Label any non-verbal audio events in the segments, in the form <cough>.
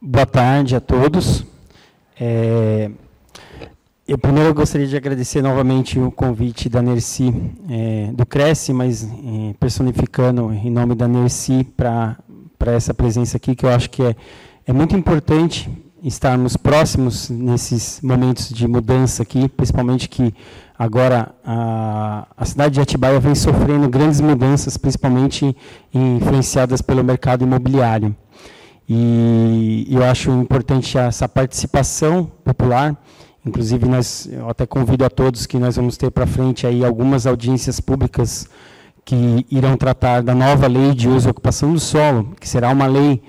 Boa tarde a todos. É, eu primeiro gostaria de agradecer novamente o convite da Nerci, é, do Cresce, mas é, personificando em nome da Nerci para essa presença aqui, que eu acho que é, é muito importante estarmos próximos nesses momentos de mudança aqui, principalmente que agora a, a cidade de Atibaia vem sofrendo grandes mudanças, principalmente influenciadas pelo mercado imobiliário. E eu acho importante essa participação popular. Inclusive, nós, eu até convido a todos que nós vamos ter para frente aí algumas audiências públicas que irão tratar da nova lei de uso e ocupação do solo, que será uma lei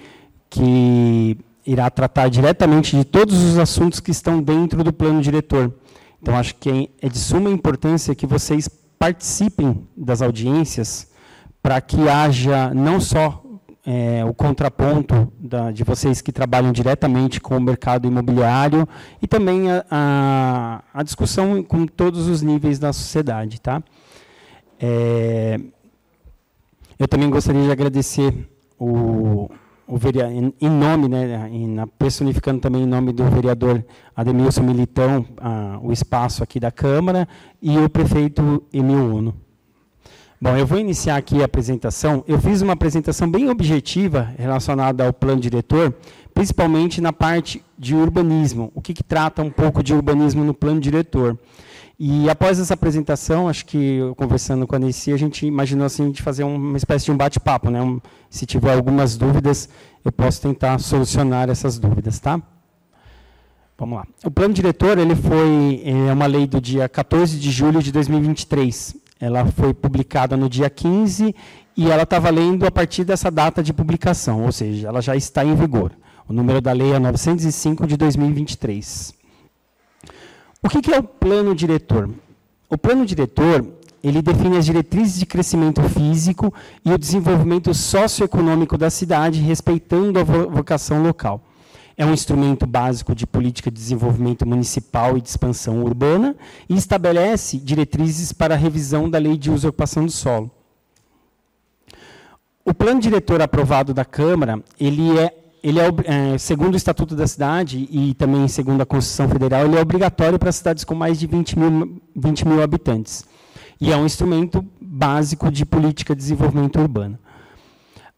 que irá tratar diretamente de todos os assuntos que estão dentro do plano diretor. Então, acho que é de suma importância que vocês participem das audiências para que haja não só é, o contraponto da, de vocês que trabalham diretamente com o mercado imobiliário e também a, a, a discussão com todos os níveis da sociedade. Tá? É, eu também gostaria de agradecer o, o vereador, em, em nome, né, em, personificando também em nome do vereador Ademilson Militão, a, o espaço aqui da Câmara, e o prefeito Emil Uno. Bom, eu vou iniciar aqui a apresentação. Eu fiz uma apresentação bem objetiva relacionada ao plano diretor, principalmente na parte de urbanismo. O que, que trata um pouco de urbanismo no plano diretor. E após essa apresentação, acho que conversando com a Nessi, a gente imaginou assim de fazer uma espécie de um bate-papo, né? Um, se tiver algumas dúvidas, eu posso tentar solucionar essas dúvidas, tá? Vamos lá. O plano diretor ele foi é uma lei do dia 14 de julho de 2023. Ela foi publicada no dia 15 e ela está valendo a partir dessa data de publicação, ou seja, ela já está em vigor. O número da lei é 905 de 2023. O que é o plano diretor? O plano diretor ele define as diretrizes de crescimento físico e o desenvolvimento socioeconômico da cidade, respeitando a vocação local é um instrumento básico de política de desenvolvimento municipal e de expansão urbana e estabelece diretrizes para a revisão da lei de uso ocupação do solo. O plano diretor aprovado da Câmara, ele é, ele é, é, segundo o Estatuto da Cidade e também segundo a Constituição Federal, ele é obrigatório para cidades com mais de 20 mil, 20 mil habitantes. E é um instrumento básico de política de desenvolvimento urbano.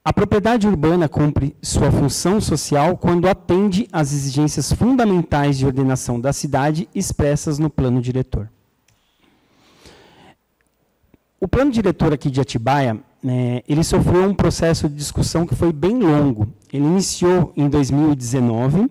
A propriedade urbana cumpre sua função social quando atende às exigências fundamentais de ordenação da cidade expressas no plano diretor. O plano diretor aqui de Atibaia, né, ele sofreu um processo de discussão que foi bem longo. Ele iniciou em 2019,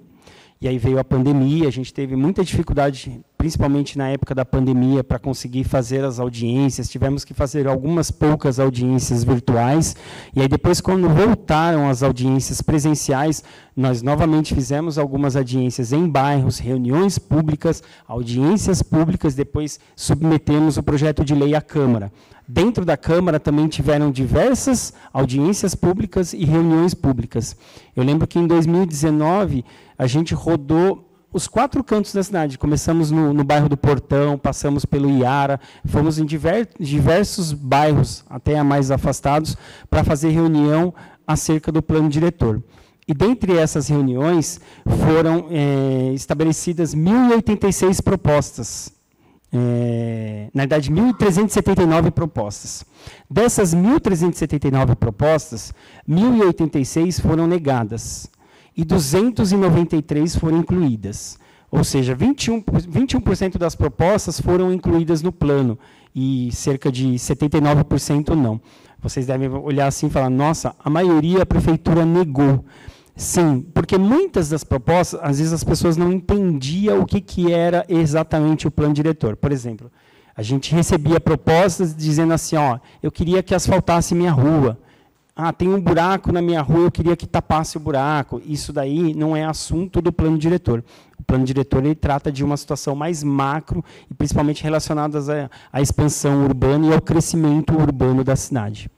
e aí veio a pandemia, a gente teve muita dificuldade principalmente na época da pandemia, para conseguir fazer as audiências. Tivemos que fazer algumas poucas audiências virtuais. E aí, depois, quando voltaram as audiências presenciais, nós novamente fizemos algumas audiências em bairros, reuniões públicas, audiências públicas, depois submetemos o projeto de lei à Câmara. Dentro da Câmara também tiveram diversas audiências públicas e reuniões públicas. Eu lembro que em 2019 a gente rodou os quatro cantos da cidade. Começamos no, no bairro do Portão, passamos pelo Iara, fomos em diver, diversos bairros, até mais afastados, para fazer reunião acerca do plano diretor. E dentre essas reuniões foram é, estabelecidas 1.086 propostas. É, na verdade, 1.379 propostas. Dessas 1.379 propostas, 1.086 foram negadas e 293 foram incluídas. Ou seja, 21%, 21 das propostas foram incluídas no plano e cerca de 79% não. Vocês devem olhar assim e falar: nossa, a maioria a prefeitura negou. Sim, porque muitas das propostas, às vezes as pessoas não entendiam o que, que era exatamente o plano diretor. Por exemplo, a gente recebia propostas dizendo assim: ó, eu queria que asfaltasse minha rua. Ah, tem um buraco na minha rua, eu queria que tapasse o buraco. Isso daí não é assunto do plano diretor. O plano diretor ele trata de uma situação mais macro e principalmente relacionada à, à expansão urbana e ao crescimento urbano da cidade.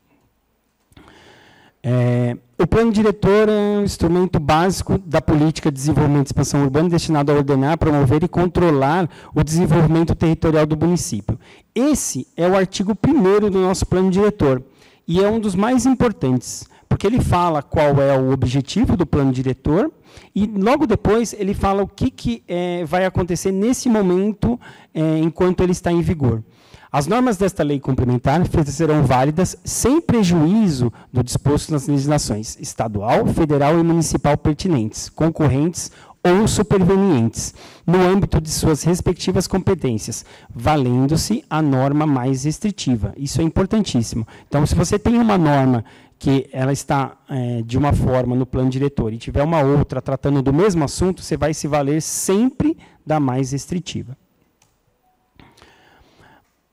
É, o plano diretor é um instrumento básico da política de desenvolvimento e expansão urbana destinado a ordenar, promover e controlar o desenvolvimento territorial do município. Esse é o artigo 1 do nosso plano diretor. E é um dos mais importantes, porque ele fala qual é o objetivo do plano diretor e logo depois ele fala o que, que é, vai acontecer nesse momento é, enquanto ele está em vigor. As normas desta lei complementar serão válidas sem prejuízo do disposto nas legislações estadual, federal e municipal pertinentes, concorrentes ou supervenientes, no âmbito de suas respectivas competências, valendo-se a norma mais restritiva. Isso é importantíssimo. Então, se você tem uma norma que ela está é, de uma forma no plano diretor e tiver uma outra tratando do mesmo assunto, você vai se valer sempre da mais restritiva.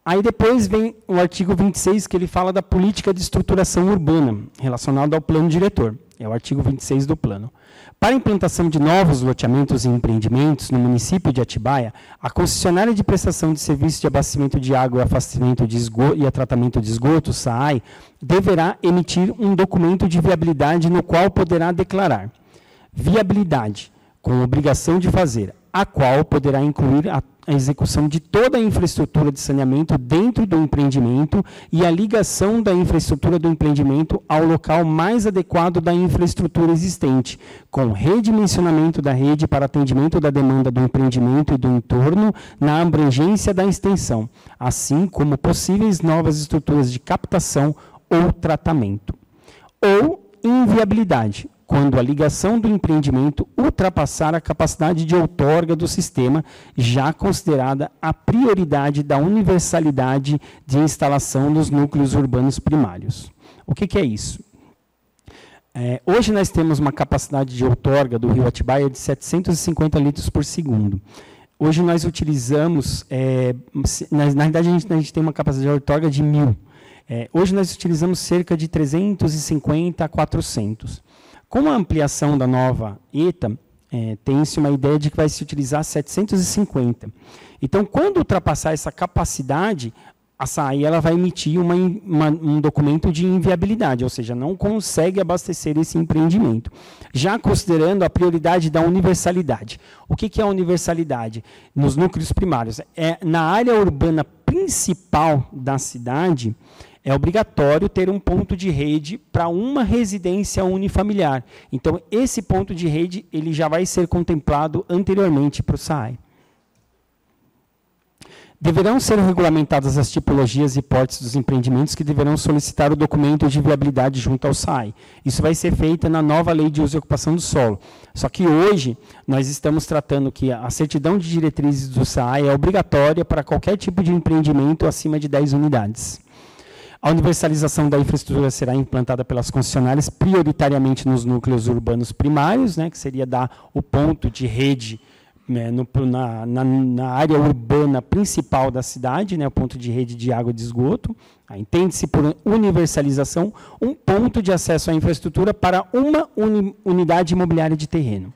Aí depois vem o artigo 26, que ele fala da política de estruturação urbana, relacionada ao plano diretor. É o artigo 26 do plano. Para a implantação de novos loteamentos e empreendimentos no município de Atibaia, a concessionária de prestação de serviço de abastecimento de água e afastamento de esgoto e tratamento de esgoto, SAAI, deverá emitir um documento de viabilidade no qual poderá declarar viabilidade, com obrigação de fazer, a qual poderá incluir a a execução de toda a infraestrutura de saneamento dentro do empreendimento e a ligação da infraestrutura do empreendimento ao local mais adequado da infraestrutura existente, com redimensionamento da rede para atendimento da demanda do empreendimento e do entorno na abrangência da extensão, assim como possíveis novas estruturas de captação ou tratamento. Ou inviabilidade, quando a ligação do empreendimento ultrapassar a capacidade de outorga do sistema, já considerada a prioridade da universalidade de instalação nos núcleos urbanos primários. O que, que é isso? É, hoje nós temos uma capacidade de outorga do rio Atibaia de 750 litros por segundo. Hoje nós utilizamos, é, na, na verdade a gente, a gente, tem uma capacidade de outorga de mil. É, hoje nós utilizamos cerca de 350 a 400. Com a ampliação da nova ETA, é, tem-se uma ideia de que vai se utilizar 750. Então, quando ultrapassar essa capacidade, a SAI ela vai emitir uma, uma, um documento de inviabilidade, ou seja, não consegue abastecer esse empreendimento. Já considerando a prioridade da universalidade. O que, que é a universalidade? Nos núcleos primários. É, na área urbana principal da cidade, é obrigatório ter um ponto de rede para uma residência unifamiliar. Então, esse ponto de rede ele já vai ser contemplado anteriormente para o SAI. Deverão ser regulamentadas as tipologias e portes dos empreendimentos que deverão solicitar o documento de viabilidade junto ao SAI. Isso vai ser feito na nova Lei de Uso e Ocupação do Solo. Só que hoje nós estamos tratando que a certidão de diretrizes do SAI é obrigatória para qualquer tipo de empreendimento acima de 10 unidades. A universalização da infraestrutura será implantada pelas concessionárias prioritariamente nos núcleos urbanos primários, né, que seria dar o ponto de rede né, no, na, na, na, área urbana principal da cidade, né, o ponto de rede de água e de esgoto. Entende-se por universalização um ponto de acesso à infraestrutura para uma uni, unidade imobiliária de terreno.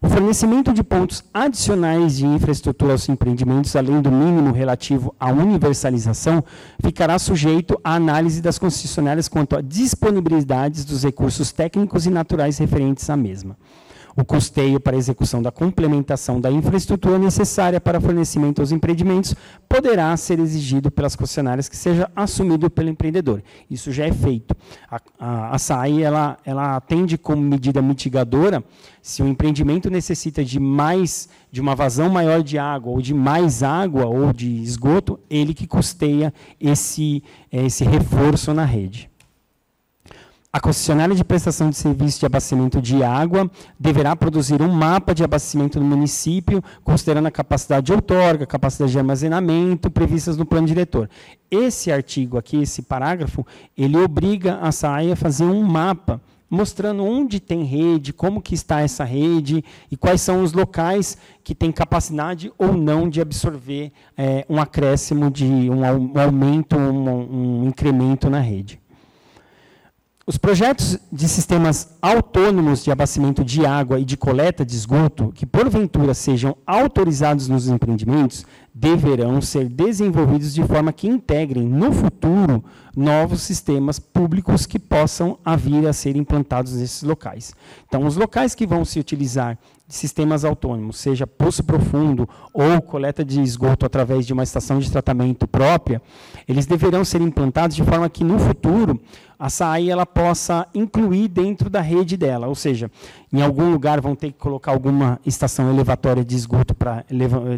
O fornecimento de pontos adicionais de infraestrutura aos empreendimentos, além do mínimo relativo à universalização, ficará sujeito à análise das concessionárias quanto à disponibilidade dos recursos técnicos e naturais referentes à mesma. O custeio para a execução da complementação da infraestrutura necessária para fornecimento aos empreendimentos poderá ser exigido pelas concessionárias que seja assumido pelo empreendedor. Isso já é feito. A, a, a SAI ela, ela atende como medida mitigadora se o empreendimento necessita de mais, de uma vazão maior de água, ou de mais água, ou de esgoto, ele que custeia esse, esse reforço na rede. A concessionária de prestação de serviço de abastecimento de água deverá produzir um mapa de abastecimento no município, considerando a capacidade de outorga, capacidade de armazenamento previstas no plano diretor. Esse artigo aqui, esse parágrafo, ele obriga a SAI a fazer um mapa mostrando onde tem rede, como que está essa rede e quais são os locais que têm capacidade ou não de absorver é, um acréscimo de um, um aumento, um, um incremento na rede. Os projetos de sistemas autônomos de abastecimento de água e de coleta de esgoto, que porventura sejam autorizados nos empreendimentos, deverão ser desenvolvidos de forma que integrem, no futuro, novos sistemas públicos que possam vir a ser implantados nesses locais. Então, os locais que vão se utilizar de sistemas autônomos, seja poço profundo ou coleta de esgoto através de uma estação de tratamento própria, eles deverão ser implantados de forma que, no futuro, a SAI ela possa incluir dentro da rede dela, ou seja, em algum lugar vão ter que colocar alguma estação elevatória de esgoto para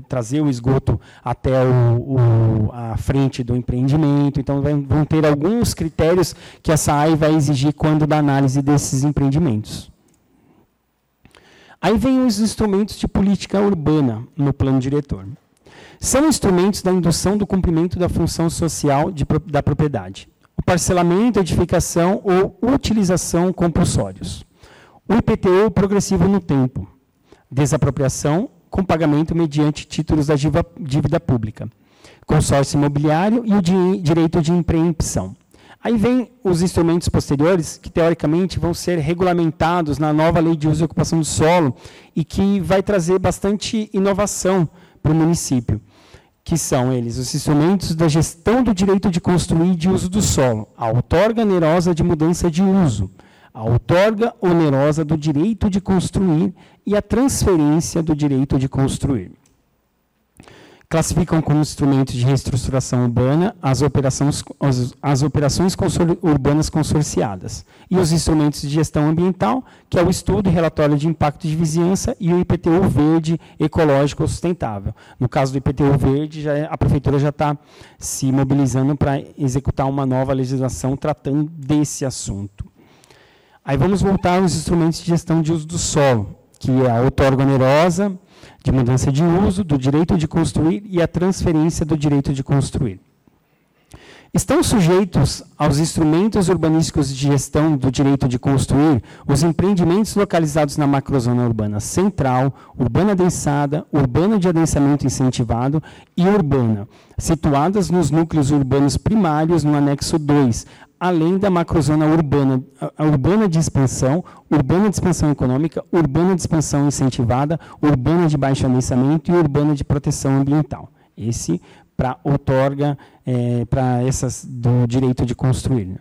trazer o esgoto até o, o, a frente do empreendimento, então vão ter alguns critérios que a SAI vai exigir quando da análise desses empreendimentos. Aí vem os instrumentos de política urbana no plano diretor. São instrumentos da indução do cumprimento da função social de, da propriedade. Parcelamento, edificação ou utilização compulsórios. O IPTU progressivo no tempo. Desapropriação com pagamento mediante títulos da dívida pública. Consórcio imobiliário e o direito de empreensão. Aí vem os instrumentos posteriores, que teoricamente vão ser regulamentados na nova lei de uso e ocupação do solo, e que vai trazer bastante inovação para o município, que são eles? Os instrumentos da gestão do direito de construir e de uso do solo, a outorga onerosa de mudança de uso, a outorga onerosa do direito de construir e a transferência do direito de construir classificam como instrumentos de reestruturação urbana as operações, as, as operações consor, urbanas consorciadas e os instrumentos de gestão ambiental, que é o estudo e relatório de impacto de vizinhança e o IPTU verde ecológico sustentável. No caso do IPTU verde, já, é, a prefeitura já está se mobilizando para executar uma nova legislação tratando desse assunto. Aí vamos voltar aos instrumentos de gestão de uso do solo, que é a outorga onerosa, de mudança de uso, do direito de construir e a transferência do direito de construir. Estão sujeitos aos instrumentos urbanísticos de gestão do direito de construir os empreendimentos localizados na macrozona urbana central, urbana densada, urbana de adensamento incentivado e urbana, situadas nos núcleos urbanos primários no anexo 2, além da macrozona urbana, urbana de expansão, urbana de expansão econômica, urbana de expansão incentivada, urbana de baixo adensamento e urbana de proteção ambiental. Esse para outorga é, para essas do direito de construir.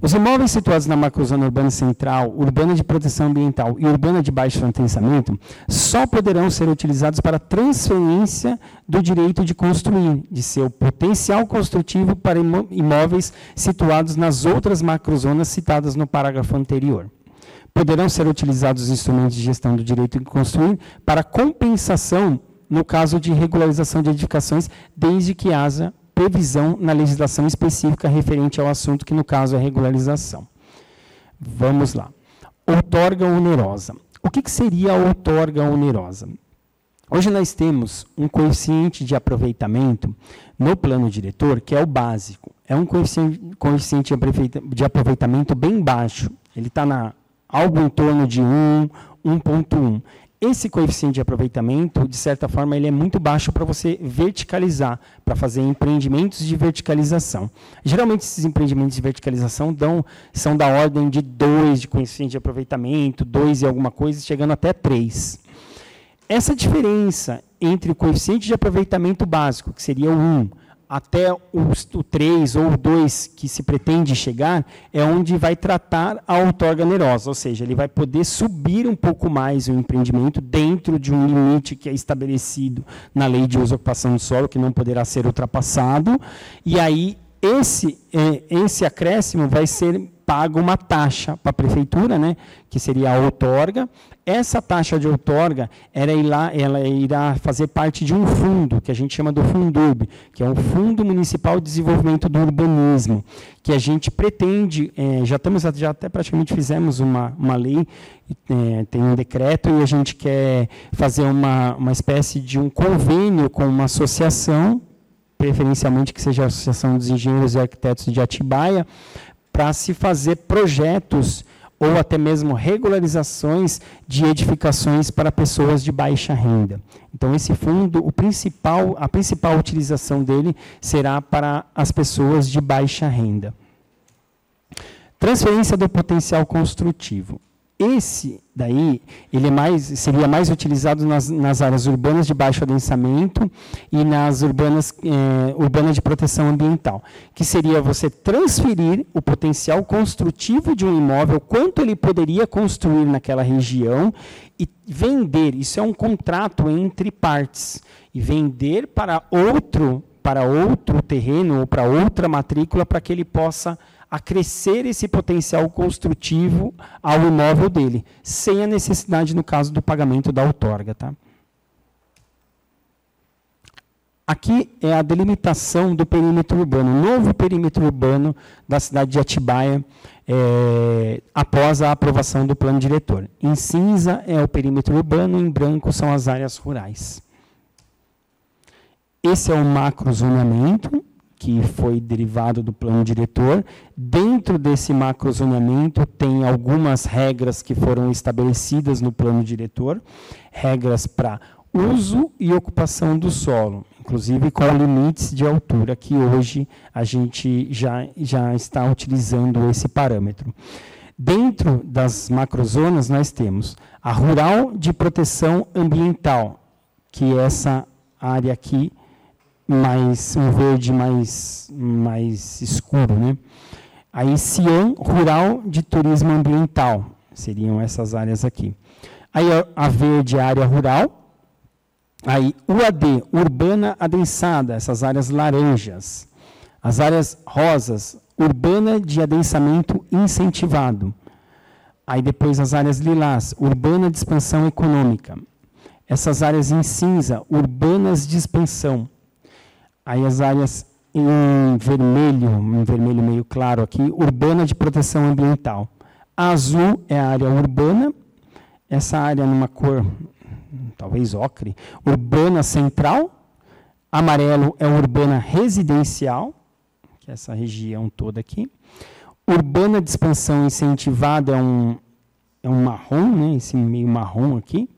Os imóveis situados na macrozona urbana central, urbana de proteção ambiental e urbana de baixo intensamento só poderão ser utilizados para transferência do direito de construir, de seu potencial construtivo para imóveis situados nas outras macrozonas citadas no parágrafo anterior. Poderão ser utilizados instrumentos de gestão do direito de construir para compensação no caso de regularização de edificações, desde que haja previsão na legislação específica referente ao assunto, que no caso é regularização. Vamos lá. Outorga onerosa. O que, que seria a outorga onerosa? Hoje nós temos um coeficiente de aproveitamento no plano diretor, que é o básico. É um coeficiente, de aproveitamento bem baixo. Ele está algo em torno de 1, 1.1 esse coeficiente de aproveitamento, de certa forma, ele é muito baixo para você verticalizar, para fazer empreendimentos de verticalização. Geralmente, esses empreendimentos de verticalização dão, são da ordem de 2 de coeficiente de aproveitamento, 2 e alguma coisa, chegando até 3. Essa diferença entre o coeficiente de aproveitamento básico, que seria o 1, até o, o 3 ou o 2 que se pretende chegar, é onde vai tratar a outorga onerosa, ou seja, ele vai poder subir um pouco mais o empreendimento dentro de um limite que é estabelecido na lei de uso ocupação do solo, que não poderá ser ultrapassado, e aí esse, é, esse acréscimo vai ser pago uma taxa para a prefeitura, né, que seria a outorga. Essa taxa de outorga ela irá, ela irá fazer parte de um fundo, que a gente chama do Fundurb, que é um Fundo Municipal de Desenvolvimento do Urbanismo, que a gente pretende, é, já estamos, já até praticamente fizemos uma, uma lei, é, tem um decreto, e a gente quer fazer uma, uma espécie de um convênio com uma associação, preferencialmente que seja a Associação dos Engenheiros e Arquitetos de Atibaia, para se fazer projetos ou até mesmo regularizações de edificações para pessoas de baixa renda. Então esse fundo, o principal, a principal utilização dele será para as pessoas de baixa renda. Transferência do potencial construtivo. Esse daí, ele é mais, seria mais utilizado nas, nas áreas urbanas de baixo adensamento e nas urbanas, eh, urbanas de proteção ambiental, que seria você transferir o potencial construtivo de um imóvel, quanto ele poderia construir naquela região e vender. Isso é um contrato entre partes e vender para outro para outro terreno ou para outra matrícula para que ele possa acrescer esse potencial construtivo ao imóvel dele, sem a necessidade, no caso, do pagamento da outorga. Tá? Aqui é a delimitação do perímetro urbano, novo perímetro urbano da cidade de Atibaia, é, após a aprovação do plano diretor. Em cinza é o perímetro urbano, em branco são as áreas rurais. Esse é o macrozoneamento, que foi derivado do plano diretor. Dentro desse macrozoneamento tem algumas regras que foram estabelecidas no plano diretor, regras para uso e ocupação do solo, inclusive com limites de altura que hoje a gente já, já está utilizando esse parâmetro. Dentro das macrozonas nós temos a rural de proteção ambiental, que é essa área aqui mais um verde mais mais escuro, né? Aí Cian Rural de Turismo Ambiental, seriam essas áreas aqui. Aí a verde área rural, aí UAD, urbana adensada, essas áreas laranjas. As áreas rosas, urbana de adensamento incentivado. Aí depois as áreas lilás, urbana de expansão econômica. Essas áreas em cinza, urbanas de expansão. Aí as áreas em vermelho, em vermelho meio claro aqui, urbana de proteção ambiental. A azul é a área urbana, essa área numa cor, talvez ocre, urbana central. Amarelo é urbana residencial, que é essa região toda aqui. Urbana de expansão incentivada é um, é um marrom, né, esse meio marrom aqui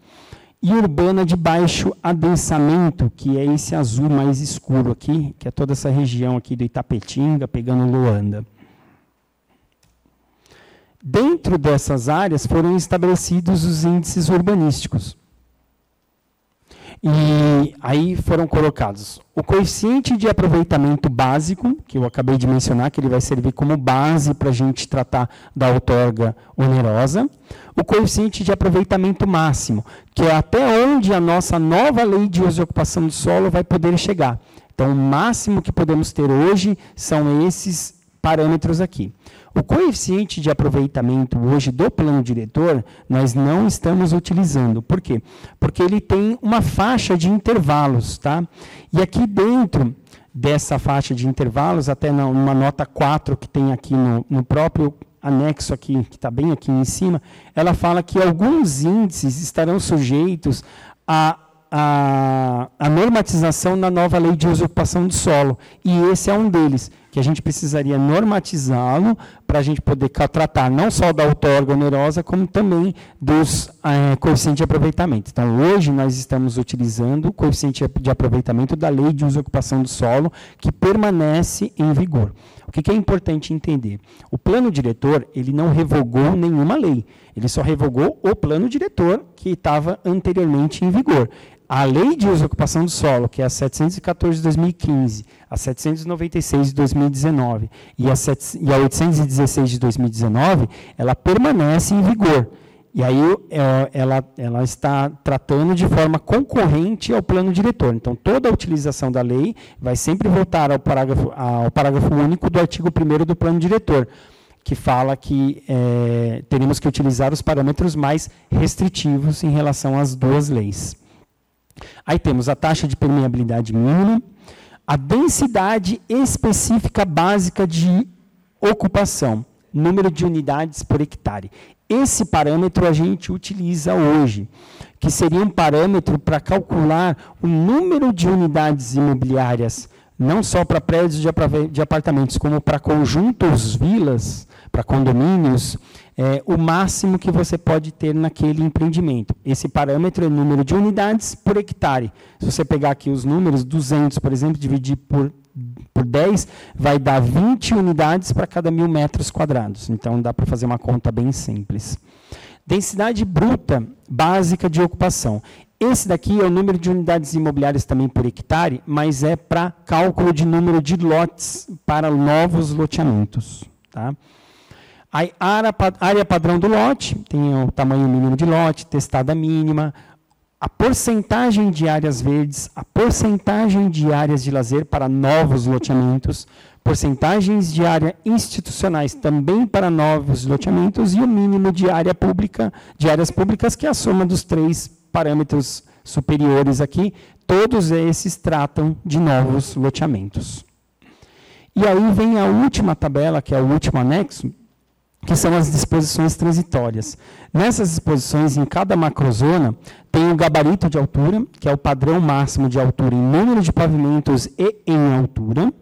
e urbana de baixo adensamento, que é esse azul mais escuro aqui, que é toda essa região aqui do Itapetinga, pegando Luanda. Dentro dessas áreas foram estabelecidos os índices urbanísticos. E aí foram colocados o coeficiente de aproveitamento básico, que eu acabei de mencionar, que ele vai servir como base para a gente tratar da outorga onerosa, o coeficiente de aproveitamento máximo, que é até onde a nossa nova lei de uso e ocupação do solo vai poder chegar. Então, o máximo que podemos ter hoje são esses parâmetros aqui. O coeficiente de aproveitamento hoje do plano diretor, nós não estamos utilizando. Por quê? Porque ele tem uma faixa de intervalos. Tá? E aqui dentro dessa faixa de intervalos, até numa nota 4 que tem aqui no, no próprio anexo aqui, que está bem aqui em cima, ela fala que alguns índices estarão sujeitos a a, a, normatização na nova lei de usurpação do solo. E esse é um deles que a gente precisaria normatizá-lo para a gente poder tratar não só da outorga onerosa, como também dos é, coeficientes de aproveitamento. Então, hoje nós estamos utilizando o coeficiente de aproveitamento da Lei de Uso e Ocupação do Solo, que permanece em vigor. O que, que é importante entender? O plano diretor, ele não revogou nenhuma lei, ele só revogou o plano diretor que estava anteriormente em vigor. A Lei de Uso e Ocupação do Solo, que é a 714 de 2015, a 796 de 2019 e a, 7, e a 816 de 2019, ela permanece em vigor. E aí é, ela, ela está tratando de forma concorrente ao plano diretor. Então, toda a utilização da lei vai sempre voltar ao parágrafo, ao parágrafo único do artigo 1 do plano diretor, que fala que é, teremos que utilizar os parâmetros mais restritivos em relação às duas leis. Aí temos a taxa de permeabilidade mínima, a densidade específica básica de ocupação, número de unidades por hectare. Esse parâmetro a gente utiliza hoje, que seria um parâmetro para calcular o número de unidades imobiliárias, não só para prédios de apartamentos, como para conjuntos vilas, para condomínios, é, o máximo que você pode ter naquele empreendimento. Esse parâmetro é o número de unidades por hectare. Se você pegar aqui os números, 200, por exemplo, dividir por, por 10, vai dar 20 unidades para cada mil metros quadrados. Então, dá para fazer uma conta bem simples. Densidade bruta básica de ocupação. Esse daqui é o número de unidades imobiliárias também por hectare, mas é para cálculo de número de lotes para novos loteamentos. Tá? A área, área padrão do lote, tem o tamanho mínimo de lote, testada mínima, a porcentagem de áreas verdes, a porcentagem de áreas de lazer para novos loteamentos, porcentagens de área institucionais também para novos loteamentos e o mínimo de área pública, de áreas públicas, que é a soma dos três parâmetros superiores aqui, todos esses tratam de novos loteamentos. E aí vem a última tabela, que é o último anexo, que são as disposições transitórias. Nessas disposições, em cada macrozona, tem o gabarito de altura, que é o padrão máximo de altura em número de pavimentos e em altura,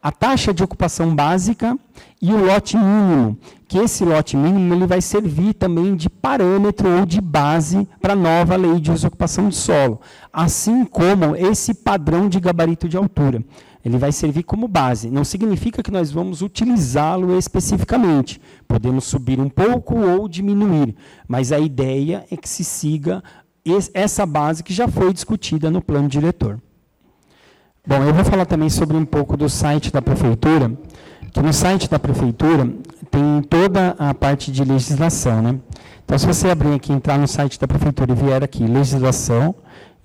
a taxa de ocupação básica e o lote mínimo, que esse lote mínimo ele vai servir também de parâmetro ou de base para a nova lei de ocupação de solo, assim como esse padrão de gabarito de altura. Ele vai servir como base. Não significa que nós vamos utilizá-lo especificamente. Podemos subir um pouco ou diminuir, mas a ideia é que se siga essa base que já foi discutida no plano diretor. Bom, eu vou falar também sobre um pouco do site da prefeitura, que no site da prefeitura tem toda a parte de legislação, né? Então, se você abrir aqui, entrar no site da prefeitura e vier aqui, legislação,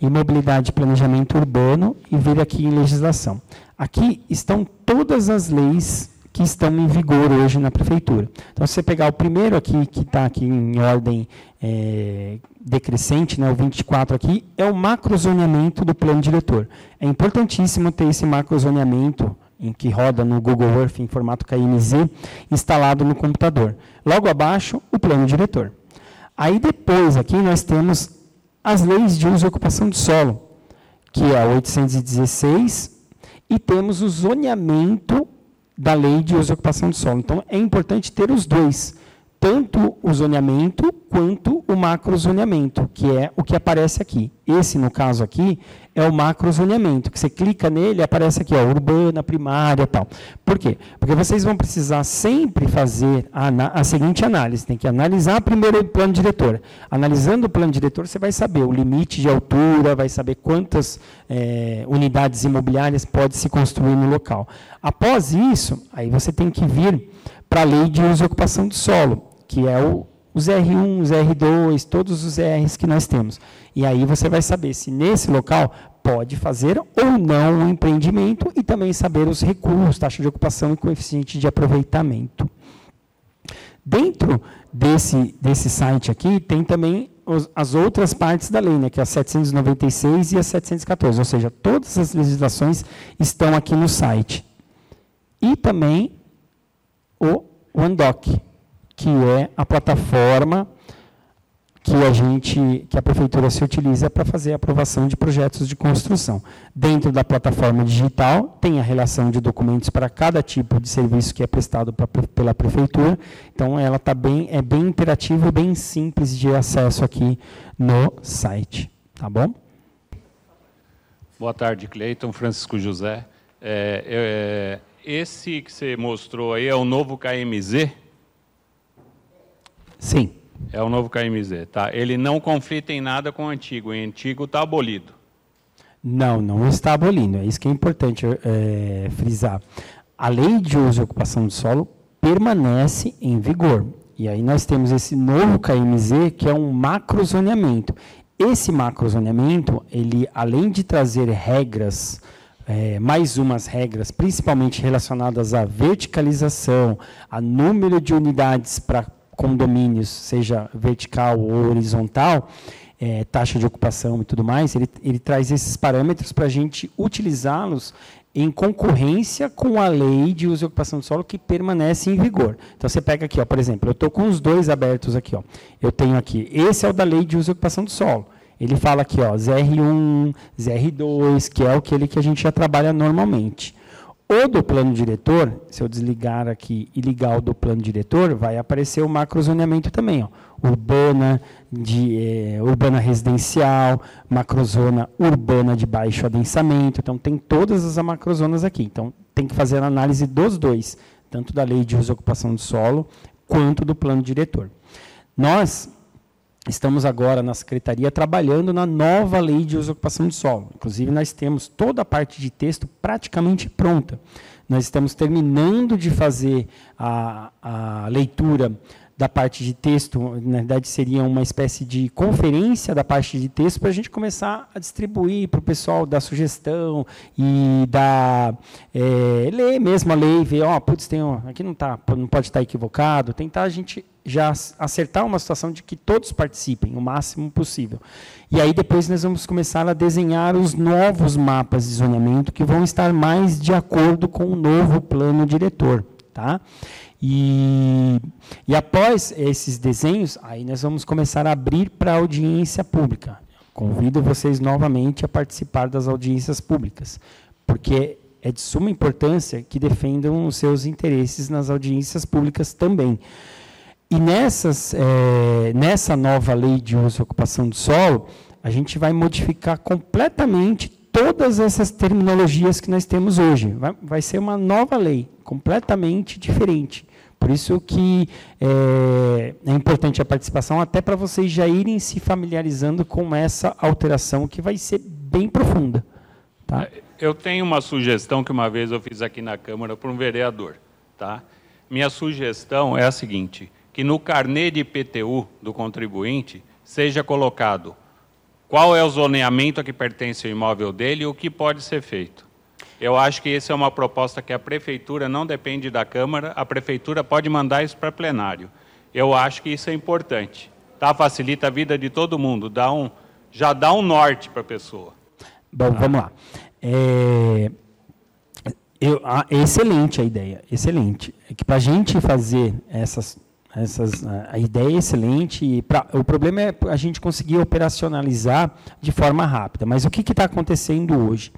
e mobilidade e planejamento urbano, e vir aqui em legislação. Aqui estão todas as leis que estão em vigor hoje na prefeitura. Então, se você pegar o primeiro aqui, que está aqui em ordem é, decrescente, né, o 24 aqui, é o macrozoneamento do plano diretor. É importantíssimo ter esse macrozoneamento em que roda no Google Earth em formato KMZ, instalado no computador. Logo abaixo, o plano diretor. Aí depois aqui nós temos as leis de uso e ocupação do solo, que é a 816, e temos o zoneamento da lei de uso e ocupação do solo. Então, é importante ter os dois, tanto o zoneamento quanto o macrozoneamento, que é o que aparece aqui. Esse, no caso aqui, é o macrozoneamento, que você clica nele aparece aqui, ó, urbana, primária tal. Por quê? Porque vocês vão precisar sempre fazer a, a seguinte análise, tem que analisar primeiro o plano diretor. Analisando o plano diretor, você vai saber o limite de altura, vai saber quantas é, unidades imobiliárias pode se construir no local. Após isso, aí você tem que vir para a lei de uso e ocupação do solo, que é o, os R1, os R2, todos os Rs que nós temos. E aí você vai saber se nesse local pode fazer ou não um empreendimento e também saber os recursos, taxa de ocupação e coeficiente de aproveitamento. Dentro desse, desse site aqui, tem também os, as outras partes da lei, né, que é a 796 e a 714, ou seja, todas as legislações estão aqui no site. E também o OneDoc, que é a plataforma que a gente, que a prefeitura se utiliza para fazer a aprovação de projetos de construção. Dentro da plataforma digital tem a relação de documentos para cada tipo de serviço que é prestado pra, pela prefeitura. Então ela tá bem, é bem interativa e bem simples de acesso aqui no site, tá bom? Boa tarde, Cleiton, Francisco José. É, é, esse que você mostrou aí é o novo KMZ? Sim. É o novo KMZ, tá? Ele não conflita em nada com o antigo, o antigo está abolido. Não, não está abolindo. É isso que é importante é, frisar. A lei de uso e ocupação do solo permanece em vigor. E aí nós temos esse novo KMZ, que é um macrozoneamento. Esse macrozoneamento, ele, além de trazer regras é, mais umas regras, principalmente relacionadas à verticalização, a número de unidades para condomínios, seja vertical ou horizontal, é, taxa de ocupação e tudo mais, ele, ele traz esses parâmetros para a gente utilizá-los em concorrência com a lei de uso e ocupação do solo que permanece em vigor. Então você pega aqui, ó, por exemplo, eu estou com os dois abertos aqui. Ó. Eu tenho aqui, esse é o da lei de uso e ocupação do solo. Ele fala aqui, ó, ZR1, ZR2, que é o que, ele, que a gente já trabalha normalmente. O do plano diretor, se eu desligar aqui e ligar o do plano diretor, vai aparecer o macrozoneamento também. Ó. Urbana, de, eh, urbana residencial, macrozona urbana de baixo adensamento. Então, tem todas as macrozonas aqui. Então, tem que fazer a análise dos dois, tanto da lei de uso e ocupação do solo, quanto do plano diretor. Nós estamos agora na Secretaria trabalhando na nova lei de uso e ocupação de solo. Inclusive, nós temos toda a parte de texto praticamente pronta. Nós estamos terminando de fazer a, a leitura da parte de texto, na verdade seria uma espécie de conferência da parte de texto para a gente começar a distribuir para o pessoal dar sugestão e dar é, ler mesmo a lei, ver, ó, oh, putz, tem um, aqui não tá, não pode estar equivocado, tentar a gente já acertar uma situação de que todos participem o máximo possível. E aí depois nós vamos começar a desenhar os novos mapas de zoneamento que vão estar mais de acordo com o novo plano diretor, tá? E, e após esses desenhos, aí nós vamos começar a abrir para audiência pública. Convido vocês novamente a participar das audiências públicas, porque é de suma importância que defendam os seus interesses nas audiências públicas também. E nessas, é, nessa nova lei de uso e ocupação do solo, a gente vai modificar completamente todas essas terminologias que nós temos hoje. Vai, vai ser uma nova lei, completamente diferente. Por isso que é, é importante a participação, até para vocês já irem se familiarizando com essa alteração, que vai ser bem profunda. Tá? Eu tenho uma sugestão que uma vez eu fiz aqui na Câmara para um vereador. Tá? Minha sugestão é a seguinte, que no carnê de IPTU do contribuinte seja colocado qual é o zoneamento a que pertence o imóvel dele e o que pode ser feito. Eu acho que essa é uma proposta que a prefeitura não depende da Câmara, a prefeitura pode mandar isso para plenário. Eu acho que isso é importante. Tá? Facilita a vida de todo mundo, dá um, já dá um norte para a pessoa. Bom, vamos lá. É, eu, a, excelente a ideia, excelente. É que para a gente fazer essas, essas, a ideia é excelente. Pra, o problema é a gente conseguir operacionalizar de forma rápida. Mas o que está acontecendo hoje?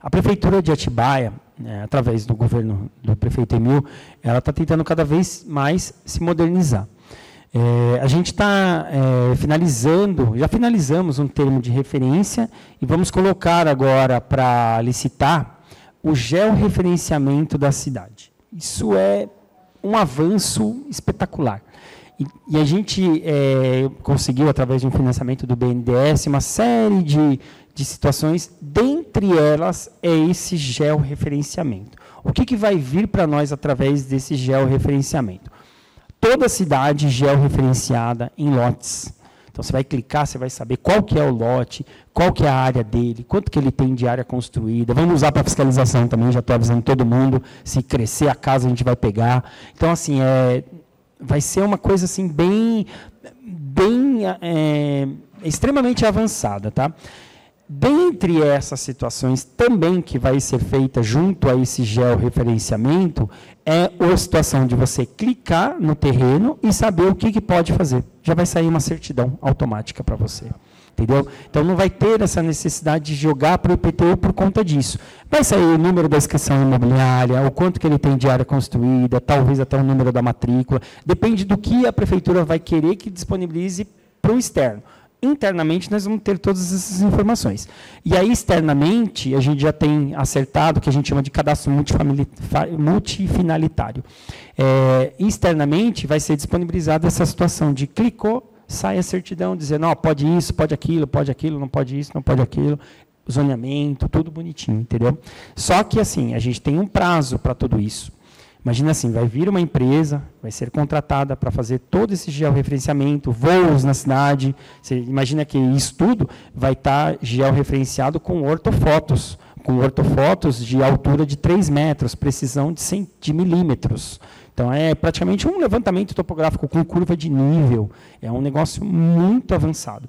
A prefeitura de Atibaia, né, através do governo do prefeito Emil, ela está tentando cada vez mais se modernizar. É, a gente está é, finalizando, já finalizamos um termo de referência e vamos colocar agora para licitar o georreferenciamento da cidade. Isso é um avanço espetacular. E, e a gente é, conseguiu, através de um financiamento do BNDES, uma série de, de situações, dentre elas é esse georreferenciamento. O que, que vai vir para nós através desse georreferenciamento? Toda cidade georreferenciada em lotes. Então você vai clicar, você vai saber qual que é o lote, qual que é a área dele, quanto que ele tem de área construída. Vamos usar para fiscalização também, já estou avisando todo mundo, se crescer a casa a gente vai pegar. Então assim, é, vai ser uma coisa assim bem, bem é, extremamente avançada, tá? Dentre essas situações também que vai ser feita junto a esse georreferenciamento é a situação de você clicar no terreno e saber o que, que pode fazer. Já vai sair uma certidão automática para você. Entendeu? Então não vai ter essa necessidade de jogar para o IPTU por conta disso. Vai sair o número da inscrição imobiliária, o quanto que ele tem de área construída, talvez até o número da matrícula. Depende do que a prefeitura vai querer que disponibilize para o externo internamente nós vamos ter todas essas informações. E aí, externamente, a gente já tem acertado o que a gente chama de cadastro multifinalitário. É, externamente, vai ser disponibilizada essa situação de clicou, sai a certidão dizendo, oh, pode isso, pode aquilo, pode aquilo, não pode isso, não pode aquilo, zoneamento, tudo bonitinho, entendeu? Só que, assim, a gente tem um prazo para tudo isso. Imagina assim, vai vir uma empresa, vai ser contratada para fazer todo esse georreferenciamento, voos na cidade. Você imagina que isso tudo vai estar tá georreferenciado com ortofotos, com ortofotos de altura de 3 metros, precisão de, 100, de milímetros. Então, é praticamente um levantamento topográfico com curva de nível. É um negócio muito avançado.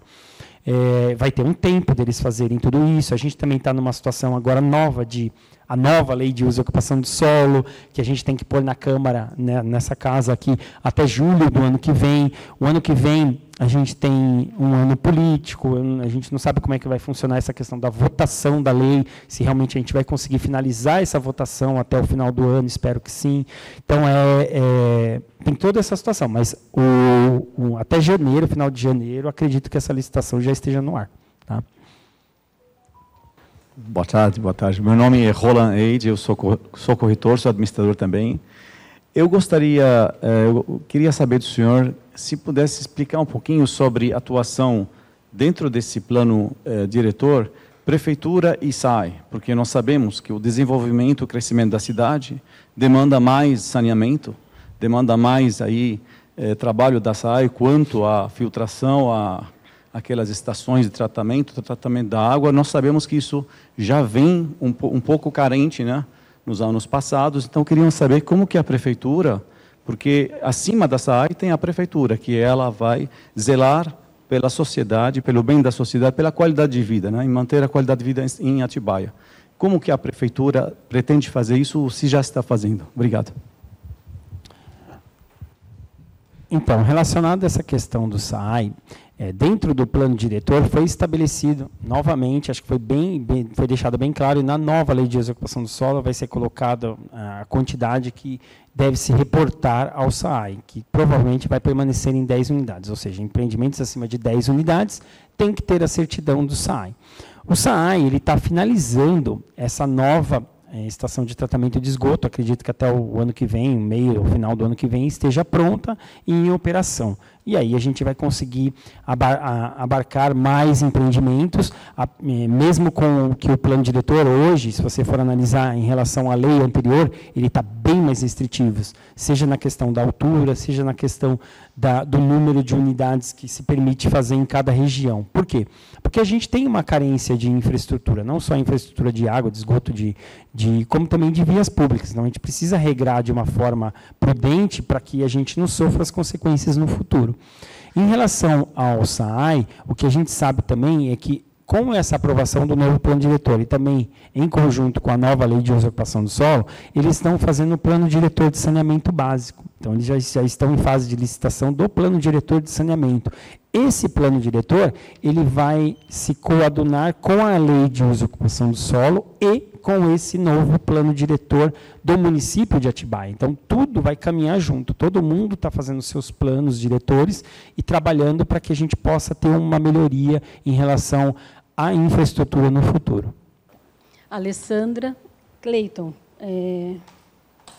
É, vai ter um tempo deles fazerem tudo isso. A gente também está numa situação agora nova de a nova lei de uso e ocupação do solo, que a gente tem que pôr na Câmara, né, nessa casa aqui, até julho do ano que vem. O ano que vem a gente tem um ano político, a gente não sabe como é que vai funcionar essa questão da votação da lei, se realmente a gente vai conseguir finalizar essa votação até o final do ano, espero que sim. Então, é, é tem toda essa situação, mas o, o, até janeiro, final de janeiro, acredito que essa licitação já esteja no ar. Tá? Boa tarde, boa tarde. Meu nome é Roland Eide, eu sou, sou corretor, sou administrador também. Eu gostaria, eh, eu queria saber do senhor se pudesse explicar um pouquinho sobre atuação dentro desse plano eh, diretor, prefeitura e SAI, porque nós sabemos que o desenvolvimento, o crescimento da cidade demanda mais saneamento, demanda mais aí eh, trabalho da SAI quanto à filtração, a aquelas estações de tratamento, tratamento da água. Nós sabemos que isso já vem um, um pouco carente, né, nos anos passados. Então queríamos saber como que a prefeitura, porque acima da SAI tem a prefeitura, que ela vai zelar pela sociedade, pelo bem da sociedade, pela qualidade de vida, né? em manter a qualidade de vida em Atibaia. Como que a prefeitura pretende fazer isso, se já está fazendo? Obrigado. Então, relacionado a essa questão do SAI, é, dentro do plano diretor foi estabelecido novamente, acho que foi bem, bem, foi deixado bem claro, e na nova lei de ocupação do solo vai ser colocada a quantidade que deve se reportar ao SAI, que provavelmente vai permanecer em 10 unidades, ou seja, empreendimentos acima de 10 unidades tem que ter a certidão do SAI. O ele está finalizando essa nova é, estação de tratamento de esgoto, acredito que até o ano que vem, meio, final do ano que vem, esteja pronta e em operação. E aí a gente vai conseguir abarcar mais empreendimentos, mesmo com o que o plano diretor hoje, se você for analisar em relação à lei anterior, ele está bem mais restritivo, seja na questão da altura, seja na questão da, do número de unidades que se permite fazer em cada região. Por quê? Porque a gente tem uma carência de infraestrutura, não só infraestrutura de água, de esgoto, de, de, como também de vias públicas. Então, a gente precisa regrar de uma forma prudente para que a gente não sofra as consequências no futuro. Em relação ao SAAI, o que a gente sabe também é que com essa aprovação do novo plano diretor e também em conjunto com a nova lei de usurpação do solo, eles estão fazendo o plano diretor de saneamento básico. Então, eles já, já estão em fase de licitação do plano diretor de saneamento. Esse plano diretor, ele vai se coadunar com a lei de uso e ocupação do solo e com esse novo plano diretor do município de Atibaia. Então, tudo vai caminhar junto. Todo mundo está fazendo seus planos diretores e trabalhando para que a gente possa ter uma melhoria em relação à infraestrutura no futuro. Alessandra Cleiton. É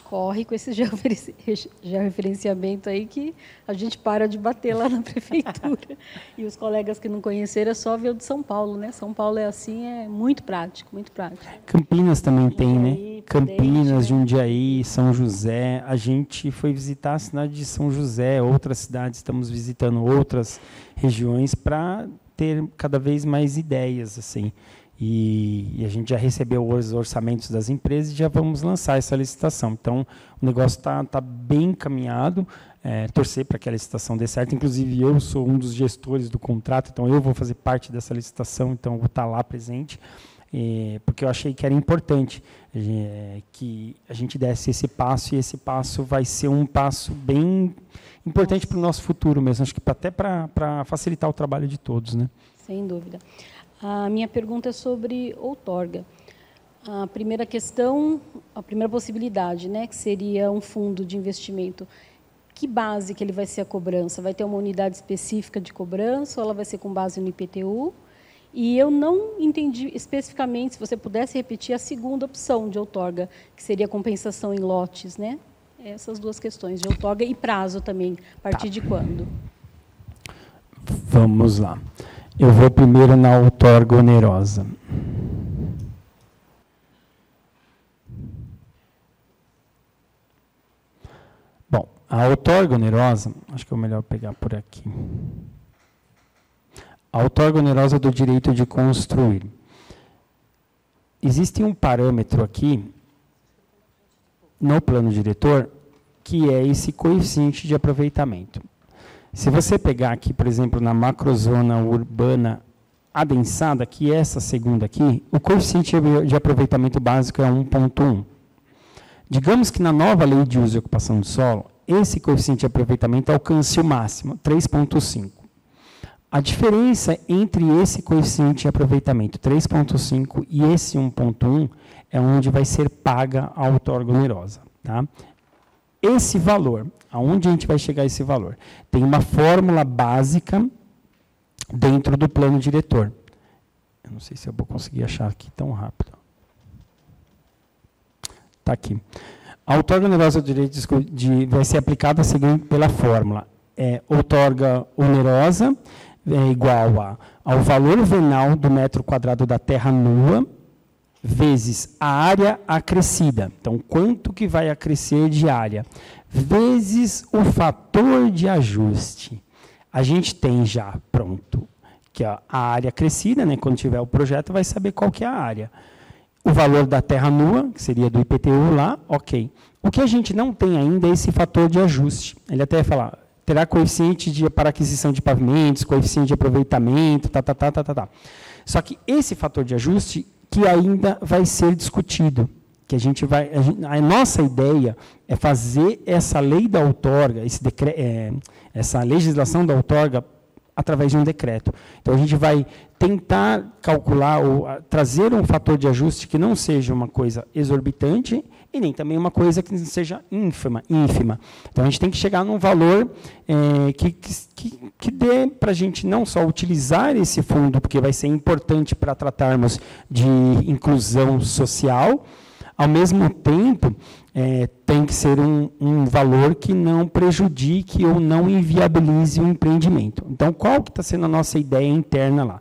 corre com esse <laughs> georreferenciamento aí que a gente para de bater lá na <laughs> prefeitura. e os colegas que não conheceram é só ver o de São Paulo, né? São Paulo é assim, é muito prático, muito prático. Campinas também tem, né? Campinas, né? Jundiaí, São José. A gente foi visitar a cidade de São José, outras cidades, estamos visitando outras regiões para ter cada vez mais ideias, assim. E, e, a gente já recebeu os orçamentos das empresas e já vamos lançar essa licitação. Então, o negócio está tá bem encaminhado, é, torcer para que a licitação dê certo. Inclusive, eu sou um dos gestores do contrato, então eu vou fazer parte dessa licitação, então vou estar tá lá presente, é, porque eu achei que era importante é, que a gente desse esse passo, e esse passo vai ser um passo bem importante para o nosso futuro mesmo, acho que até para facilitar o trabalho de todos. Né? Sem dúvida. A minha pergunta é sobre outorga. A primeira questão, a primeira possibilidade, né, que seria um fundo de investimento. Que base que ele vai ser a cobrança? Vai ter uma unidade específica de cobrança ou ela vai ser com base no IPTU? E eu não entendi especificamente, se você pudesse repetir a segunda opção de outorga, que seria compensação em lotes, né? Essas duas questões, de outorga e prazo também, a partir tá. de quando? Vamos lá. Eu vou primeiro na outorga onerosa. Bom, a outorga onerosa, acho que é melhor pegar por aqui. A outorga onerosa do direito de construir. Existe um parâmetro aqui no plano diretor que é esse coeficiente de aproveitamento. Se você pegar aqui, por exemplo, na macrozona urbana adensada, que é essa segunda aqui, o coeficiente de aproveitamento básico é 1.1. Digamos que na nova lei de uso e ocupação do solo, esse coeficiente de aproveitamento alcance o máximo, 3.5. A diferença entre esse coeficiente de aproveitamento 3.5 e esse 1.1 é onde vai ser paga a outorga onerosa. Tá? Esse valor Aonde a gente vai chegar a esse valor? Tem uma fórmula básica dentro do plano diretor. Eu não sei se eu vou conseguir achar aqui tão rápido. Está aqui. A outorga onerosa do direito de, vai ser aplicada seguinte pela fórmula. é outorga onerosa é igual a, ao valor venal do metro quadrado da terra nua, vezes a área acrescida. Então, quanto que vai acrescer de área? Vezes o fator de ajuste. A gente tem já pronto que a, área crescida, né, quando tiver o projeto, vai saber qual que é a área. O valor da terra nua, que seria do IPTU lá, ok. O que a gente não tem ainda é esse fator de ajuste. Ele até fala, terá coeficiente de, para aquisição de pavimentos, coeficiente de aproveitamento, tá, tá, tá, tá, tá, tá. Só que esse fator de ajuste que ainda vai ser discutido, que a gente vai, a, gente, a nossa ideia é fazer essa lei da outorga, esse decre, é, essa legislação da outorga através de um decreto. Então, a gente vai tentar calcular ou trazer um fator de ajuste que não seja uma coisa exorbitante e nem também uma coisa que seja ínfima. ínfima. Então, a gente tem que chegar num valor é, que, que, que dê para a gente não só utilizar esse fundo, porque vai ser importante para tratarmos de inclusão social, ao mesmo tempo, é, tem que ser um, um, valor que não prejudique ou não inviabilize o empreendimento. Então, qual que está sendo a nossa ideia interna lá?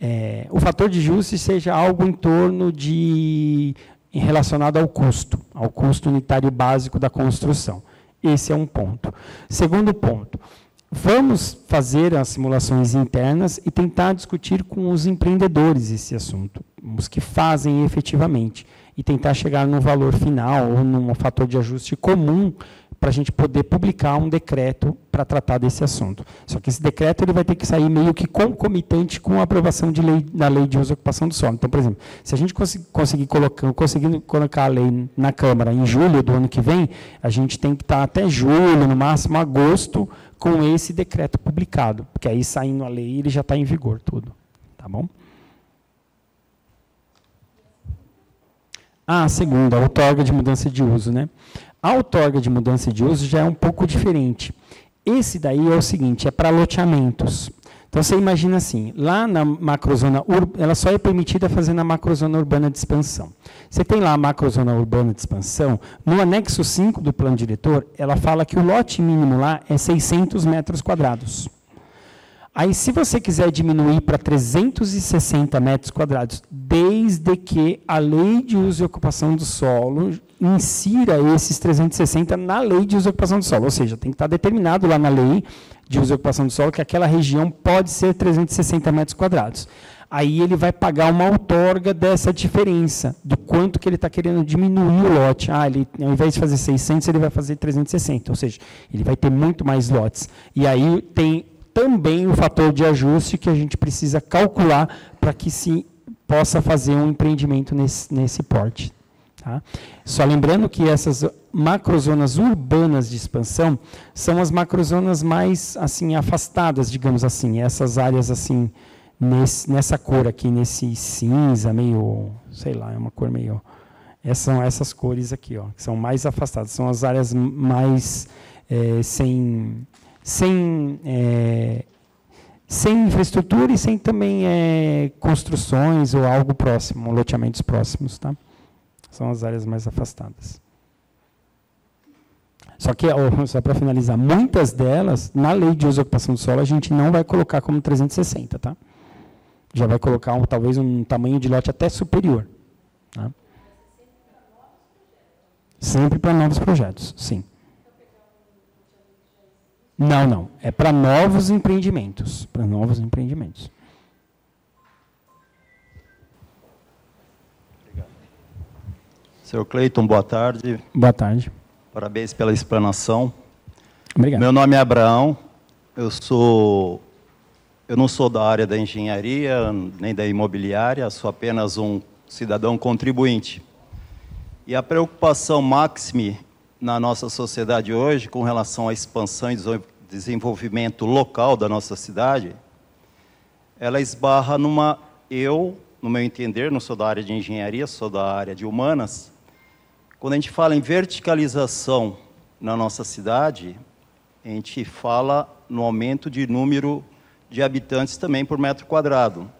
É, o fator de ajuste seja algo em torno de relacionado ao custo, ao custo unitário básico da construção. Esse é um ponto. Segundo ponto, vamos fazer as simulações internas e tentar discutir com os empreendedores esse assunto, os que fazem efetivamente e tentar chegar no valor final ou num fator de ajuste comum para a gente poder publicar um decreto para tratar desse assunto. Só que esse decreto ele vai ter que sair meio que concomitante com a aprovação de lei, da lei de uso e ocupação do solo. Então, por exemplo, se a gente conseguir colocar, conseguir colocar a lei na Câmara em julho do ano que vem, a gente tem que estar até julho, no máximo agosto, com esse decreto publicado, porque aí saindo a lei ele já está em vigor tudo. Tá bom? Ah, a segunda, a outorga de mudança de uso. Né? A outorga de mudança de uso já é um pouco diferente. Esse daí é o seguinte, é para loteamentos. Então você imagina assim, lá na macrozona urbana, ela só é permitida fazer na macrozona urbana de expansão. Você tem lá a macrozona urbana de expansão, no anexo 5 do plano diretor, ela fala que o lote mínimo lá é 600 metros quadrados. Aí, se você quiser diminuir para 360 metros quadrados, desde que a lei de uso e ocupação do solo insira esses 360 na lei de uso e ocupação do solo, ou seja, tem que estar determinado lá na lei de uso e ocupação do solo que aquela região pode ser 360 metros quadrados. Aí ele vai pagar uma outorga dessa diferença, do quanto que ele está querendo diminuir o lote. Ah, ele, ao invés de fazer 600, ele vai fazer 360, ou seja, ele vai ter muito mais lotes. E aí tem também o fator de ajuste que a gente precisa calcular para que se possa fazer um empreendimento nesse, nesse porte. Tá? Só lembrando que essas macrozonas urbanas de expansão são as macrozonas mais assim afastadas, digamos assim, essas áreas assim nesse, nessa cor aqui, nesse cinza meio, sei lá, é uma cor meio essas são essas cores aqui, ó, que são mais afastadas, são as áreas mais é, sem sem, é, sem infraestrutura e sem também é, construções ou algo próximo, loteamentos próximos. Tá? São as áreas mais afastadas. Só que, <laughs> só para finalizar, muitas delas, na lei de uso e ocupação do solo, a gente não vai colocar como 360, tá? Já vai colocar um, talvez um tamanho de lote até superior. Tá? Sempre para novos projetos, sim. Não, não. É para novos empreendimentos. Para novos empreendimentos. Obrigado. Senhor Cleiton, boa tarde. Boa tarde. Parabéns pela explanação. Obrigado. Meu nome é Abraão. Eu sou eu não sou da área da engenharia nem da imobiliária, sou apenas um cidadão contribuinte. E a preocupação máxima na nossa sociedade hoje com relação à expansão e desenvolvimento local da nossa cidade, ela esbarra numa eu, no meu entender, não sou da área de engenharia, sou da área de humanas. Quando a gente fala em verticalização na nossa cidade, a gente fala no aumento de número de habitantes também por metro quadrado.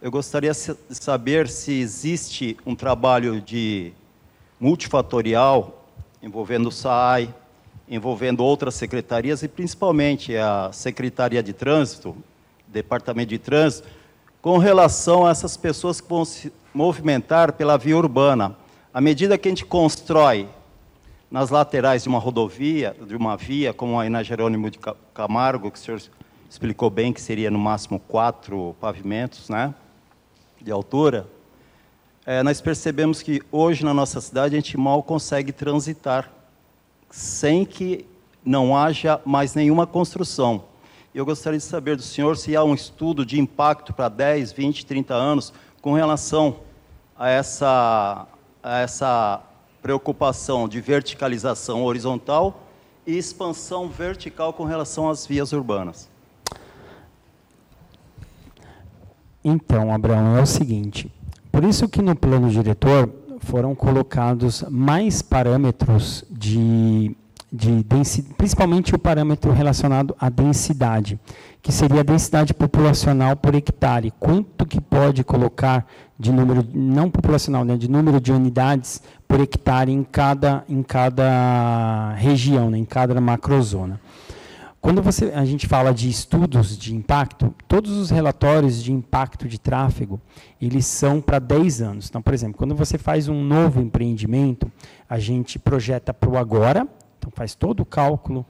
Eu gostaria de saber se existe um trabalho de multifatorial envolvendo o SAI, envolvendo outras secretarias e principalmente a Secretaria de Trânsito, Departamento de Trânsito, com relação a essas pessoas que vão se movimentar pela via urbana. À medida que a gente constrói nas laterais de uma rodovia, de uma via, como aí na Jerônimo de Camargo, que o senhor explicou bem que seria no máximo quatro pavimentos né, de altura, é, nós percebemos que hoje na nossa cidade a gente mal consegue transitar sem que não haja mais nenhuma construção. Eu gostaria de saber do senhor se há um estudo de impacto para 10, 20, 30 anos com relação a essa, a essa preocupação de verticalização horizontal e expansão vertical com relação às vias urbanas. Então, Abraão, é o seguinte, por isso que no plano diretor foram colocados mais parâmetros de, de densidade, principalmente o parâmetro relacionado à densidade, que seria a densidade populacional por hectare. Quanto que pode colocar de número, não populacional, né, de número de unidades por hectare em cada, em cada região, né, em cada macrozona. Quando você, a gente fala de estudos de impacto, todos os relatórios de impacto de tráfego, eles são para 10 anos. Então, por exemplo, quando você faz um novo empreendimento, a gente projeta para o agora, então faz todo o cálculo,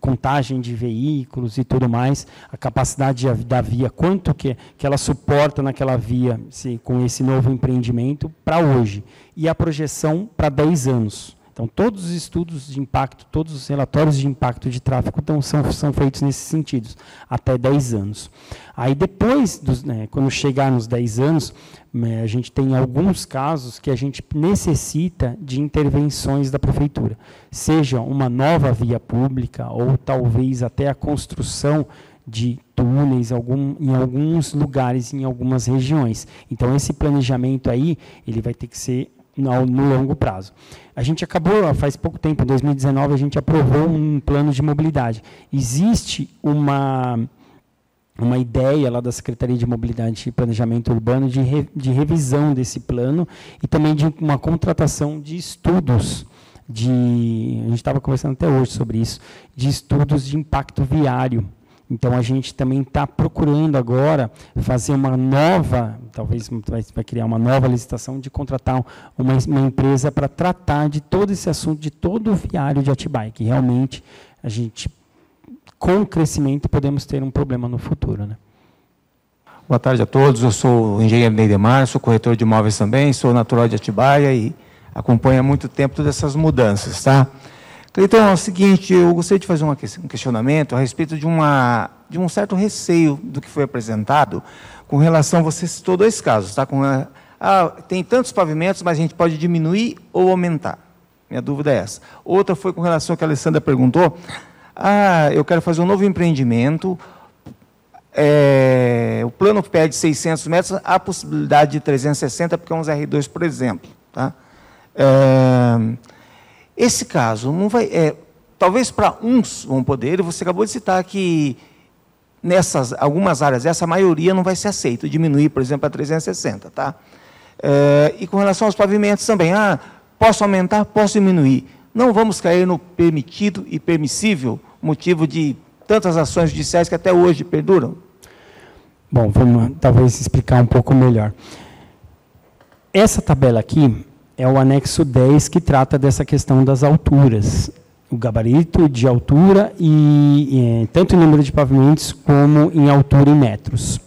contagem de veículos e tudo mais, a capacidade da via, quanto que, que ela suporta naquela via se, com esse novo empreendimento para hoje, e a projeção para 10 anos. Então, todos os estudos de impacto, todos os relatórios de impacto de tráfego então, são, são feitos nesses sentidos, até 10 anos. Aí, depois, dos, né, quando chegar nos 10 anos, né, a gente tem alguns casos que a gente necessita de intervenções da prefeitura, seja uma nova via pública ou talvez até a construção de túneis algum, em alguns lugares, em algumas regiões. Então, esse planejamento aí, ele vai ter que ser no, no, longo prazo. A gente acabou, faz pouco tempo, em 2019, a gente aprovou um plano de mobilidade. Existe uma, uma ideia lá da Secretaria de Mobilidade e Planejamento Urbano de, re, de revisão desse plano e também de uma contratação de estudos de, a gente estava conversando até hoje sobre isso, de estudos de impacto viário então a gente também está procurando agora fazer uma nova, talvez vai criar uma nova licitação de contratar uma, uma empresa para tratar de todo esse assunto, de todo o viário de Atibaia, que realmente a gente, com o crescimento, podemos ter um problema no futuro. Né? Boa tarde a todos, eu sou o engenheiro Neidemar, sou corretor de imóveis também, sou natural de Atibaia e acompanho há muito tempo todas essas mudanças. Tá? Então, é o seguinte, eu gostaria de fazer um questionamento a respeito de, uma, de um certo receio do que foi apresentado com relação, você citou dois casos, tá? Com a, tem tantos pavimentos, mas a gente pode diminuir ou aumentar. Minha dúvida é essa. Outra foi com relação ao que a Alessandra perguntou. Ah, eu quero fazer um novo empreendimento, é, o plano pede 600 metros, há possibilidade de 360, porque é um R2, por exemplo. Tá? É, esse caso não vai. É, talvez para uns vão poder, e você acabou de citar que nessas algumas áreas, essa maioria não vai ser aceita, diminuir, por exemplo, a 360. Tá? É, e com relação aos pavimentos também, ah, posso aumentar, posso diminuir. Não vamos cair no permitido e permissível, motivo de tantas ações judiciais que até hoje perduram? Bom, vamos talvez explicar um pouco melhor. Essa tabela aqui, é o anexo 10 que trata dessa questão das alturas, o gabarito de altura e, e tanto em número de pavimentos como em altura em metros.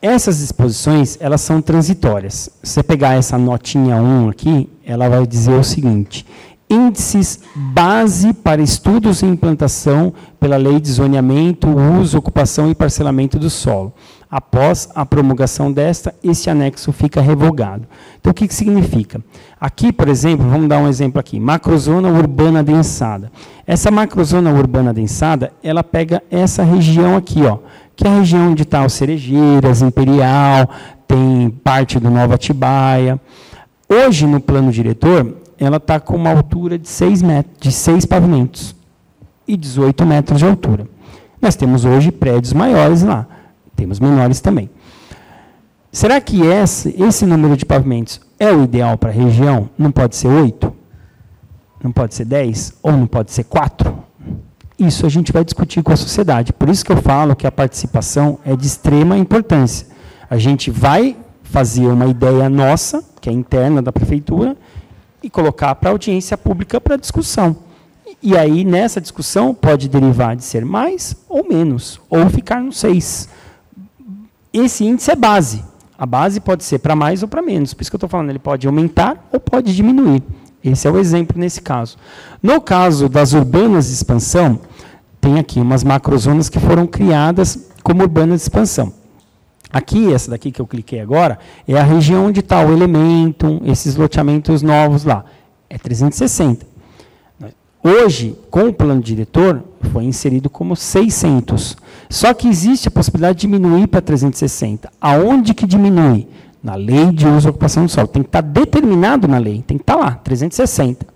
Essas disposições, elas são transitórias. Se você pegar essa notinha 1 aqui, ela vai dizer o seguinte: índices base para estudos e implantação pela Lei de Zoneamento, Uso, Ocupação e Parcelamento do Solo. Após a promulgação desta, esse anexo fica revogado. Então, o que, que significa? Aqui, por exemplo, vamos dar um exemplo aqui, macrozona urbana densada. Essa macrozona urbana densada, ela pega essa região aqui, ó, que é a região onde está o Cerejeiras, Imperial, tem parte do Nova Atibaia. Hoje, no plano diretor, ela está com uma altura de 6 metros, de 6 pavimentos e 18 metros de altura. Nós temos hoje prédios maiores lá. Temos menores também. Será que esse, esse número de pavimentos é o ideal para a região? Não pode ser oito? Não pode ser 10? Ou não pode ser 4? Isso a gente vai discutir com a sociedade. Por isso que eu falo que a participação é de extrema importância. A gente vai fazer uma ideia nossa, que é interna da prefeitura, e colocar para a audiência pública para discussão. E aí, nessa discussão, pode derivar de ser mais ou menos, ou ficar no 6. Esse índice é base. A base pode ser para mais ou para menos. Por isso que eu estou falando, ele pode aumentar ou pode diminuir. Esse é o exemplo nesse caso. No caso das urbanas de expansão, tem aqui umas macrozonas que foram criadas como urbanas de expansão. Aqui, essa daqui que eu cliquei agora, é a região onde está o elemento, esses loteamentos novos lá. É 360. Hoje, com o plano diretor, foi inserido como 600. Só que existe a possibilidade de diminuir para 360. Aonde que diminui? Na lei de uso e ocupação do solo. Tem que estar tá determinado na lei, tem que estar tá lá, 360.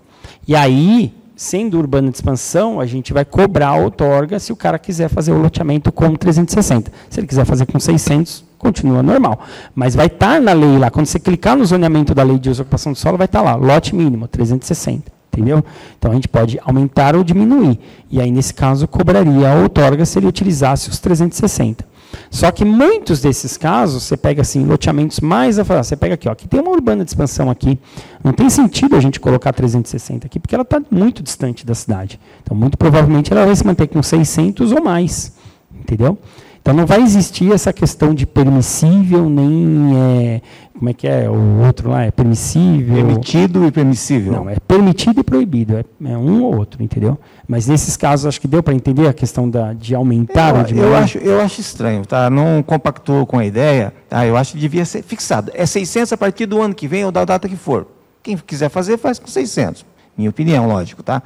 E aí, sendo urbana de expansão, a gente vai cobrar a outorga se o cara quiser fazer o loteamento com 360. Se ele quiser fazer com 600, continua normal. Mas vai estar tá na lei lá, quando você clicar no zoneamento da lei de uso e ocupação do solo, vai estar lá, lote mínimo, 360. Entendeu? Então a gente pode aumentar ou diminuir. E aí, nesse caso, cobraria a outorga se ele utilizasse os 360. Só que muitos desses casos, você pega assim, loteamentos mais afastados. Você pega aqui, ó, aqui tem uma urbana de expansão aqui. Não tem sentido a gente colocar 360 aqui, porque ela está muito distante da cidade. Então, muito provavelmente, ela vai se manter com 600 ou mais. Entendeu? Então não vai existir essa questão de permissível, nem é, como é que é o outro lá, é permissível. Permitido e permissível. Não, é permitido e proibido, é, é um ou outro, entendeu? Mas nesses casos acho que deu para entender a questão da, de aumentar eu, ou diminuir. Eu acho, eu acho estranho, tá? Não compactou com a ideia, tá? Eu acho que devia ser fixado. É 600 a partir do ano que vem ou da data que for. Quem quiser fazer, faz com 600. Minha opinião, lógico, tá?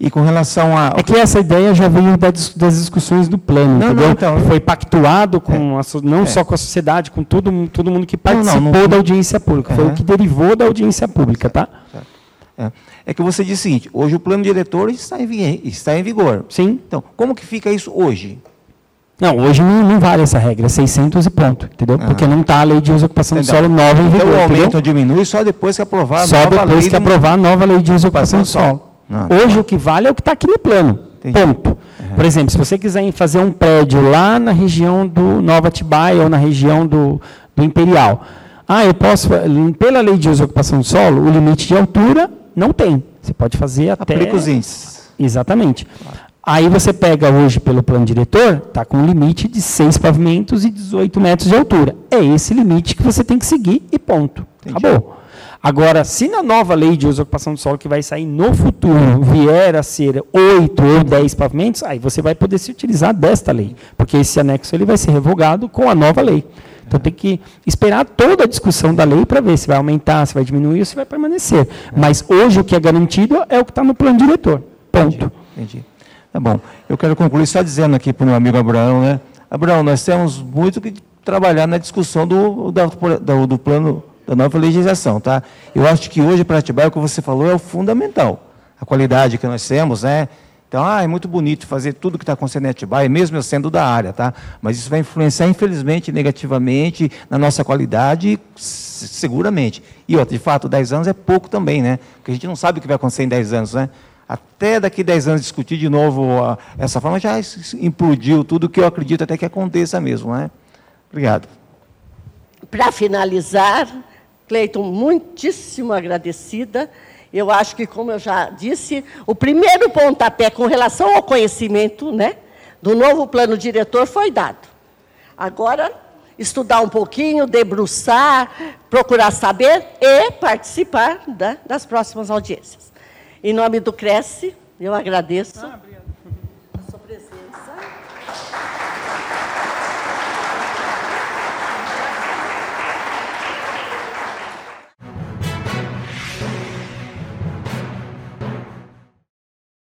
E com relação a. É que essa ideia já veio das, discussões do plano, não, entendeu? Não, então, Foi pactuado com é, a, não é. só com a sociedade, com todo, todo mundo que participou não, não, da audiência pública. Foi o que derivou da audiência pública, tá? É. é. que você disse o seguinte: hoje o plano diretor está em, está em vigor. Sim. Então, como que fica isso hoje? Não, hoje não, não, vale essa regra, 600 e ponto, entendeu? Porque não está a lei de uso e ocupação do solo nova em vigor. Então o aumento ou diminui só depois que aprovar a só nova lei. Só depois que aprovar a nova lei de uso e ocupação do solo. Não. Hoje o que vale é o que está aqui no plano. Entendi. Ponto. Uhum. Por exemplo, se você quiser fazer um prédio lá na região do Nova Tibaia ou na região do, do Imperial. Ah, eu posso, pela lei de uso e ocupação do solo, o limite de altura não tem. Você pode fazer até. Aplica os índices. Exatamente. Aí você pega hoje pelo plano diretor, está com um limite de 6 pavimentos e 18 metros de altura. É esse limite que você tem que seguir e ponto. Entendi. Acabou. Agora, se na nova lei de ocupação do solo que vai sair no futuro vier a ser 8 ou 10 pavimentos, aí você vai poder se utilizar desta lei, porque esse anexo ele vai ser revogado com a nova lei. Então tem que esperar toda a discussão da lei para ver se vai aumentar, se vai diminuir ou se vai permanecer. Mas hoje o que é garantido é o que está no plano diretor. Ponto. Entendi. Entendi. Tá bom. Eu quero concluir só dizendo aqui para o meu amigo Abraão, né? Abraão, nós temos muito que trabalhar na discussão do, do, do plano da nova legislação, tá? Eu acho que hoje para Atibaia o que você falou é o fundamental. A qualidade que nós temos, né? Então, ah, é muito bonito fazer tudo que está acontecendo em Atibaia, mesmo eu sendo da área, tá? Mas isso vai influenciar, infelizmente, negativamente na nossa qualidade, seguramente. E, ó, de fato, 10 anos é pouco também, né? Porque a gente não sabe o que vai acontecer em 10 anos, né? Até daqui 10 anos discutir de novo essa forma já implodiu tudo que eu acredito até que aconteça mesmo, né? Obrigado. Para finalizar, Cleiton, muitíssimo agradecida. Eu acho que, como eu já disse, o primeiro pontapé com relação ao conhecimento né, do novo plano diretor foi dado. Agora, estudar um pouquinho, debruçar, procurar saber e participar né, das próximas audiências. Em nome do Cresce, eu agradeço. Ah,